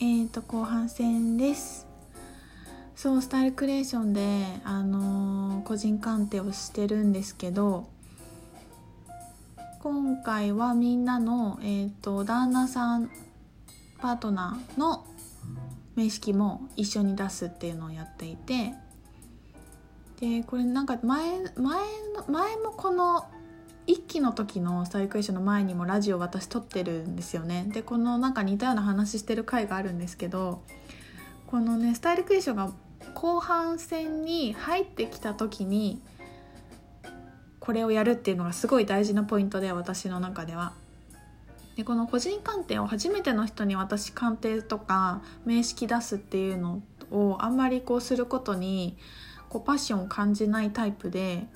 えーと後半戦です。そうスタイルクリエーションで、あのー個人鑑定をしてるんですけど今回はみんなの、えー、と旦那さんパートナーの名式も一緒に出すっていうのをやっていてでこれなんか前前前もこの1期の時のスタイクエスチョンの前にもラジオ私撮ってるんですよねでこのなんか似たような話してる回があるんですけどこのねスタイルクエスチョンが後半戦に入ってきた時にこれをやるっていうのがすごい大事なポイントで私の中では。でこの個人鑑定を初めての人に私鑑定とか名式出すっていうのをあんまりこうすることにこうパッションを感じないタイプで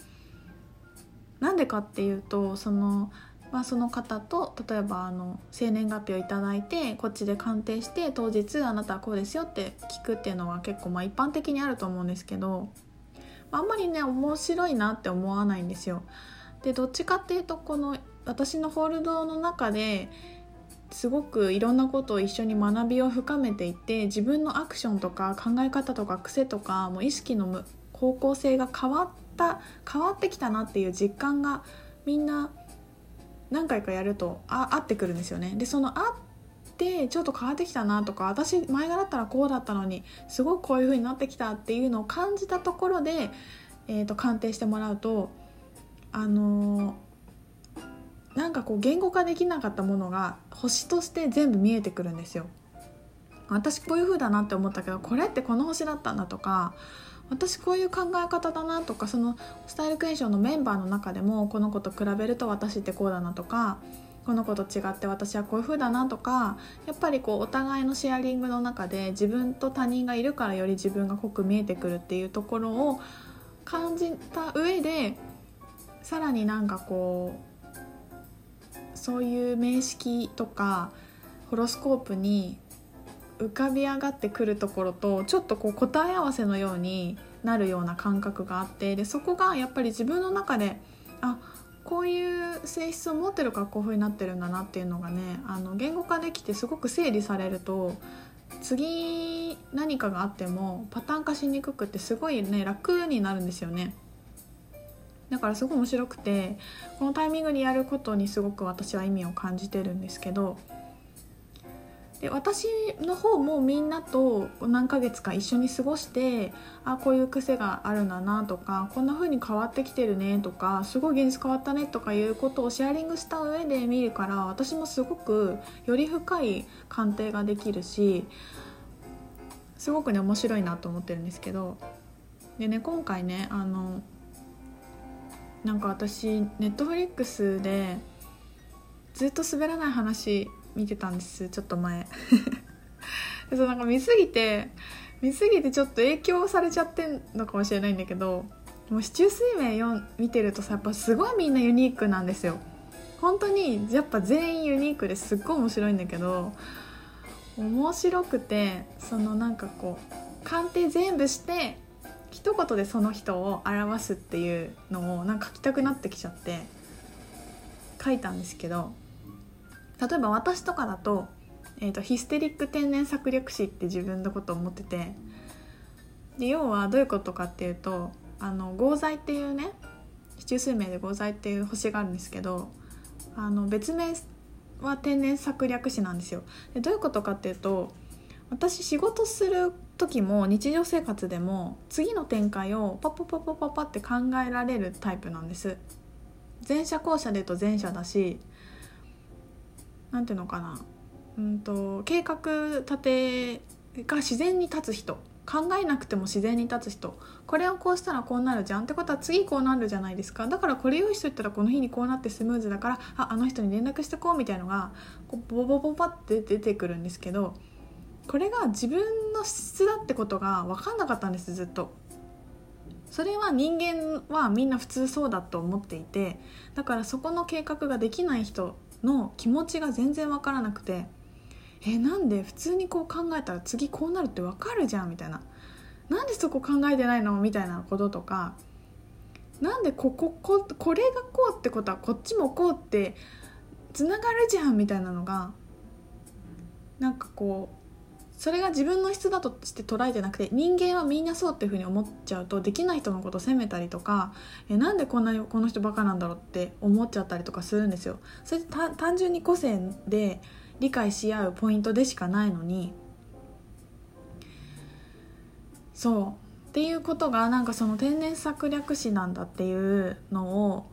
なんでかっていうとその,、まあ、その方と例えばあの生年月日をいただいてこっちで鑑定して当日あなたはこうですよって聞くっていうのは結構まあ一般的にあると思うんですけどあんまりね面白いなって思わないんですよ。でどっちかっていうとこの私のホールドの中ですごくいろんなことを一緒に学びを深めていって自分のアクションとか考え方とか癖とかもう意識の方向性が変わった変わってきたなっていう実感がみんな何回かやるとあ合ってくるんですよね。でその合ってちょっと変わってきたなとか私前がだったらこうだったのにすごくこういう風になってきたっていうのを感じたところで、えー、と鑑定してもらうとあのーなんかこう言語化できなかったものが星として全部見えてくるんですよ。私こういう風だなって思ったけどこれってこの星だったんだとか私こういう考え方だなとかそのスタイルクエンションのメンバーの中でもこの子と比べると私ってこうだなとかこの子と違って私はこういう風だなとかやっぱりこうお互いのシェアリングの中で自分と他人がいるからより自分が濃く見えてくるっていうところを感じた上でさらになんかこうそういう名式とかホロスコープに浮かび上がってくるところとちょっとこう答え合わせのようになるような感覚があってでそこがやっぱり自分の中であこういう性質を持ってるからこういう風になってるんだなっていうのがねあの言語化できてすごく整理されると次何かがあってもパターン化しにくくてすごいね楽になるんですよね。だからすごい面白くてこのタイミングにやることにすごく私は意味を感じてるんですけどで私の方もみんなと何ヶ月か一緒に過ごしてあこういう癖があるんだなとかこんな風に変わってきてるねとかすごい現実変わったねとかいうことをシェアリングした上で見るから私もすごくより深い鑑定ができるしすごくね面白いなと思ってるんですけど。でね今回ねあのなんか私ネットフリックスでずっと滑らない話見てたんです。ちょっと前。そうなんか見すぎて見すぎてちょっと影響されちゃってんのかもしれないんだけどもう市中水明4見てるとさやっぱすごいみんなユニークなんですよ。本当にやっぱ全員ユニークですっごい面白いんだけど面白くてそのなんかこう鑑定全部して一言でその人を表すっていうのをなんか書きたくなってきちゃって書いたんですけど例えば私とかだと,、えーと、ヒステリック天然策略師って自分のことを思っててで要はどういうことかっていうとあの合剤っていうね市中水明で合剤っていう星があるんですけどあの別名は天然策略師なんですよ。でどういうことかっていうと私仕事する時も日常生活でも次の展開をパッパッパッパッパッパって考えられるタイプなんです。前者後者で言うと前者だし何ていうのかな。うんと計画立てが自然に立つ人。考えなくても自然に立つ人。これをこうしたらこうなるじゃんってことは次こうなるじゃないですか。だからこれ用意しといたらこの日にこうなってスムーズだからああの人に連絡してこうみたいのがこうボボボボって出てくるんですけどこれが自分の質だってことが分かんなかったんですずっと。それは人間はみんな普通そうだと思っていてだからそこの計画ができない人の気持ちが全然分からなくてえなんで普通にこう考えたら次こうなるって分かるじゃんみたいな。なんでそこ考えてないのみたいなこととか。なんでここここれがこうってことはこっちもこうってつながるじゃんみたいなのがなんかこうそれが自分の質だとして捉えてなくて人間はみんなそうっていうふうに思っちゃうとできない人のこと責めたりとかえなんでこんなにこの人バカなんだろうって思っちゃったりとかするんですよ。それ単純に個性で理解し合うポイントでしかないのにそうっていうことがなんかその天然策略師なんだっていうのを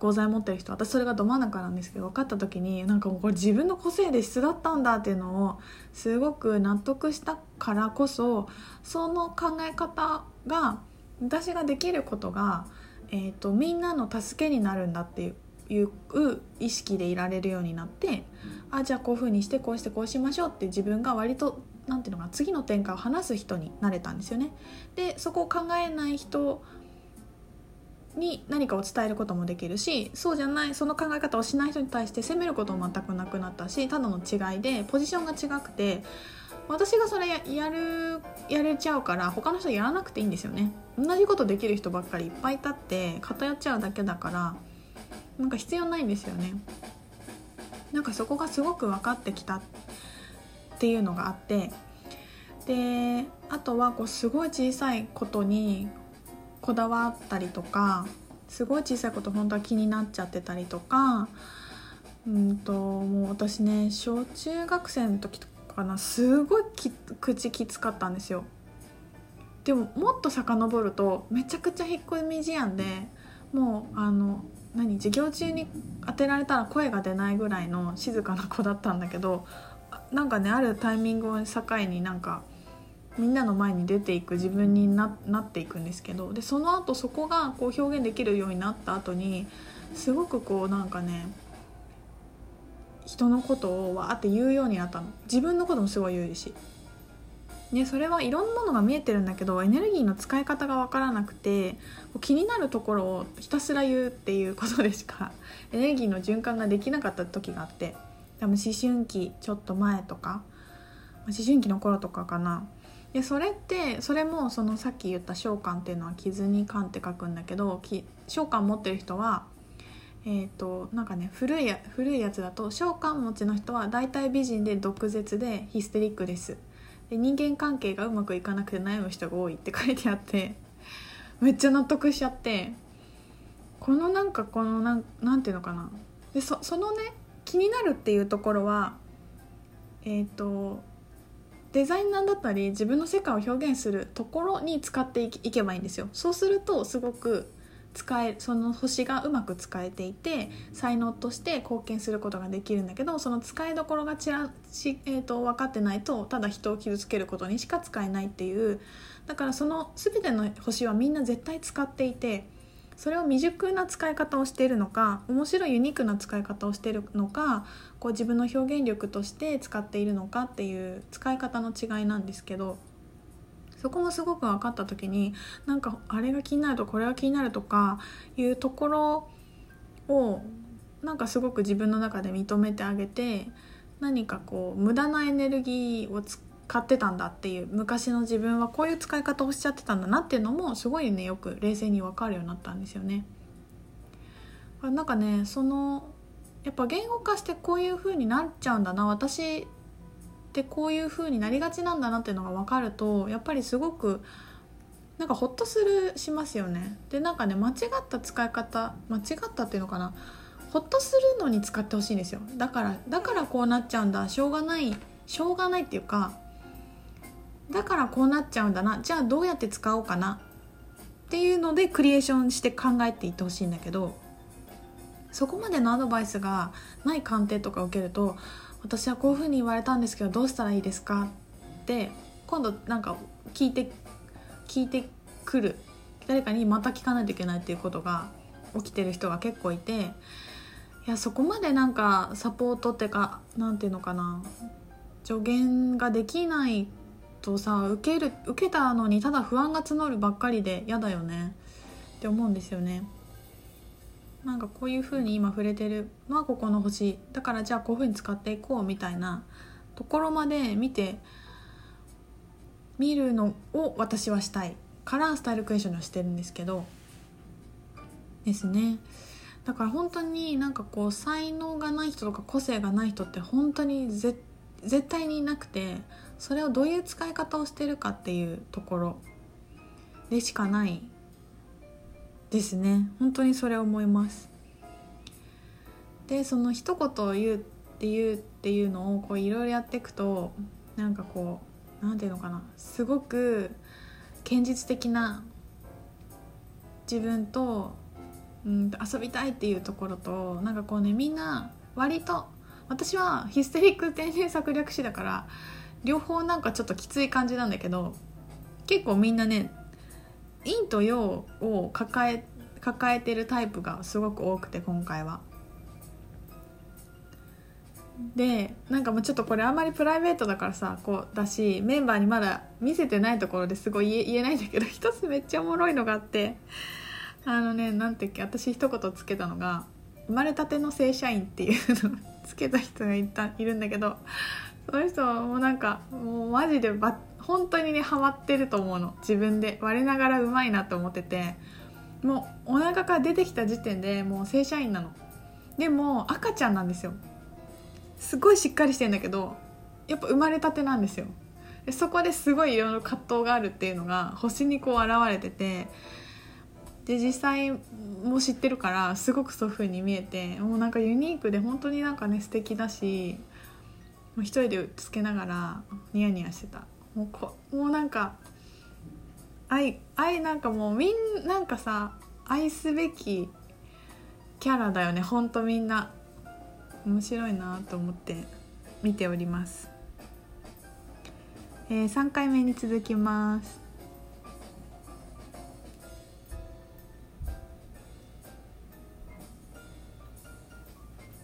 講座持ってる人私それがど真ん中なんですけど分かった時になんかもうこれ自分の個性で質だったんだっていうのをすごく納得したからこそその考え方が私ができることが、えーと、みんなの助けになるんだっていういう意識でいられるようになってあじゃあこういうふうにしてこうしてこうしましょうって自分が割と何ていうのかな次の展開を話す人になれたんですよね。でそこを考えない人に何かを伝えることもできるしそうじゃないその考え方をしない人に対して責めることも全くなくなったしただの違いでポジションが違くて私がそれややるやれちゃうから他の人やらなくていいんですよね。同じことできる人ばっかりいっぱいいたって偏っちゃうだけだからなんか必要ないんですよね。なんかそこがすごく分かってきたっていうのがあってであとはこうすごい小さいことにこだわったりとかすごい小さいこと本当は気になっちゃってたりとかうんともう私ね小中学生の時とかなすごいき口きつかったんですよ。でももっと遡るとめちゃくちゃ引っ込み思案でもうあの何授業中に当てられたら声が出ないぐらいの静かな子だったんだけどなんかねあるタイミングを境になんかみんなの前に出ていく自分になっていくんですけどでその後そこがこう表現できるようになった後にすごくこうなんかね人のことをわーって言うようになったの。自分のこともすごい言うし、ね、それはいろんなものが見えてるんだけどエネルギーの使い方が分からなくて気になるところをひたすら言うっていうことでしか エネルギーの循環ができなかった時があって多分思春期ちょっと前とか思春期の頃とかかな。でそれってそれもそのさっき言った召喚っていうのは傷に感って書くんだけど召喚持ってる人はえーと、なんかね古いや古いやつだと召喚持ちの人は大体美人で毒舌でヒステリックです。で人間関係がうまくいかなくて悩む人が多いって書いてあってめっちゃ納得しちゃってこのなんかこのなんなんていうのかな。でそそのね気になるっていうところはえっ、ー、とデザイナーだったり自分の世界を表現するところに使っていけばいいんですよ。そうするとすごく使えその星がうまく使えていて才能として貢献することができるんだけどその使いどころがちらし、えーと、分かってないとただ人を傷つけることにしか使えないっていう。だからその全ての星はみんな絶対使っていてそれを未熟な使い方をしているのか面白いユニークな使い方をしているのかこう自分の表現力として使っているのかっていう使い方の違いなんですけどそこもすごく分かった時になんかあれが気になるとこれが気になるとかいうところをなんかすごく自分の中で認めてあげて何かこう無駄なエネルギーを使使ってたんだっていう昔の自分はこういう使い方をしちゃってたんだなっていうのもすごいねよく冷静に分かるようになったんですよね。なんかねそのやっぱ言語化してこういう風になっちゃうんだな私ってこういう風になりがちなんだなっていうのが分かるとやっぱりすごくなんかホッとするしますよね。でなんかね間違った使い方間違ったっていうのかなホッとするのに使ってほしいんですよだからだからこうなっちゃうんだしょうがないしょうがないっていうかだからこうなっちゃうんだな。じゃあどうやって使おうかな。っていうのでクリエーションして考えていってほしいんだけどそこまでのアドバイスがない鑑定とか受けると私はこういうふうに言われたんですけどどうしたらいいですか？って今度なんか聞いて聞いてくる。誰かにまた聞かないといけないっていうことが起きてる人が結構いていやそこまでなんかサポートっていうか何て言うのかな。助言ができないとさ受ける受けたのにただ不安が募るばっかりで嫌だよね。って思うんですよね。なんかこういう風に今触れてる。のはここの星。だからじゃあこういう風に使っていこうみたいな。ところまで見て見るのを私はしたい。からスタイルクエスチョンをしてるんですけど。ですね。だから本当になんかこう才能がない人とか個性がない人って本当に絶対にいなくて。それをどういう使い方をしてるかっていうところでしかないですね。本当にそれ思います。でその一言を言うっていうっていうのをこういろいろやっていくとなんかこう何て言うのかな。すごく堅実的な自分と、うん、遊びたいっていうところとなんかこうねみんな割と私はヒステリック天然策略師だから両方なんかちょっときつい感じなんだけど結構みんなね陰と陽を抱え抱えてるタイプがすごく多くて今回は。でなんかもうちょっとこれあんまりプライベートだからさこうだしメンバーにまだ見せてないところですごい言え言えないんだけど 一つめっちゃおもろいのがあってあのねなんていうっけ私一言つけたのが「生まれたての正社員」っていうのをつけた人がいたいるんだけどその人はもうなんかもうマジでば本当にねハマってると思うの。自分で。我ながらうまいなと思ってて。もうお腹から出てきた時点でもう正社員なの。でも赤ちゃんなんですよ。すごいしっかりしてんだけどやっぱ生まれたてなんですよ。でそこですごいいろいろ葛藤があるっていうのが星にこう現れててで実際も知ってるからすごくそういう風に見えてもうなんかユニークで本当になんかね素敵だしう一人でつけながらニヤニヤしてた。もうこもうなんか愛愛なんかもうみんなんかさ愛すべきキャラだよね。ほんとみんな。面白いなと思って見ております、えー、3回目に続きます。